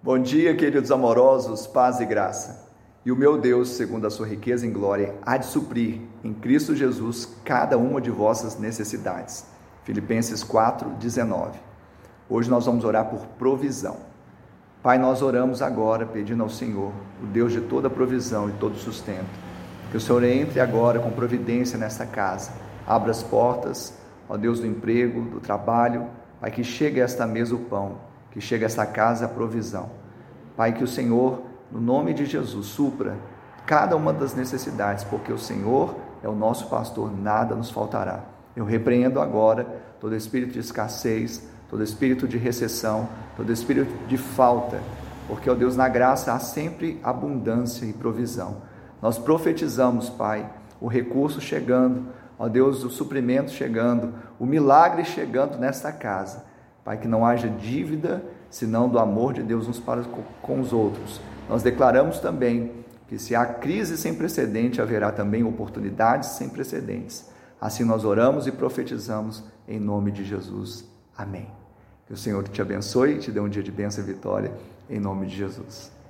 Bom dia, queridos amorosos, paz e graça. E o meu Deus, segundo a sua riqueza em glória, há de suprir em Cristo Jesus cada uma de vossas necessidades. Filipenses 4, 19. Hoje nós vamos orar por provisão. Pai, nós oramos agora pedindo ao Senhor, o Deus de toda provisão e todo sustento, que o Senhor entre agora com providência nesta casa, abra as portas, ó Deus do emprego, do trabalho, Pai, que chegue a esta mesa o pão, que chegue a esta casa a provisão. Pai, que o Senhor, no nome de Jesus, supra cada uma das necessidades, porque o Senhor é o nosso pastor, nada nos faltará. Eu repreendo agora todo espírito de escassez, todo espírito de recessão, todo espírito de falta, porque, ó Deus, na graça há sempre abundância e provisão. Nós profetizamos, Pai, o recurso chegando, ó Deus, o suprimento chegando, o milagre chegando nesta casa. Pai, que não haja dívida, senão do amor de Deus uns para com os outros. Nós declaramos também que se há crise sem precedente, haverá também oportunidades sem precedentes. Assim nós oramos e profetizamos em nome de Jesus. Amém. Que o Senhor te abençoe e te dê um dia de bênção e vitória, em nome de Jesus.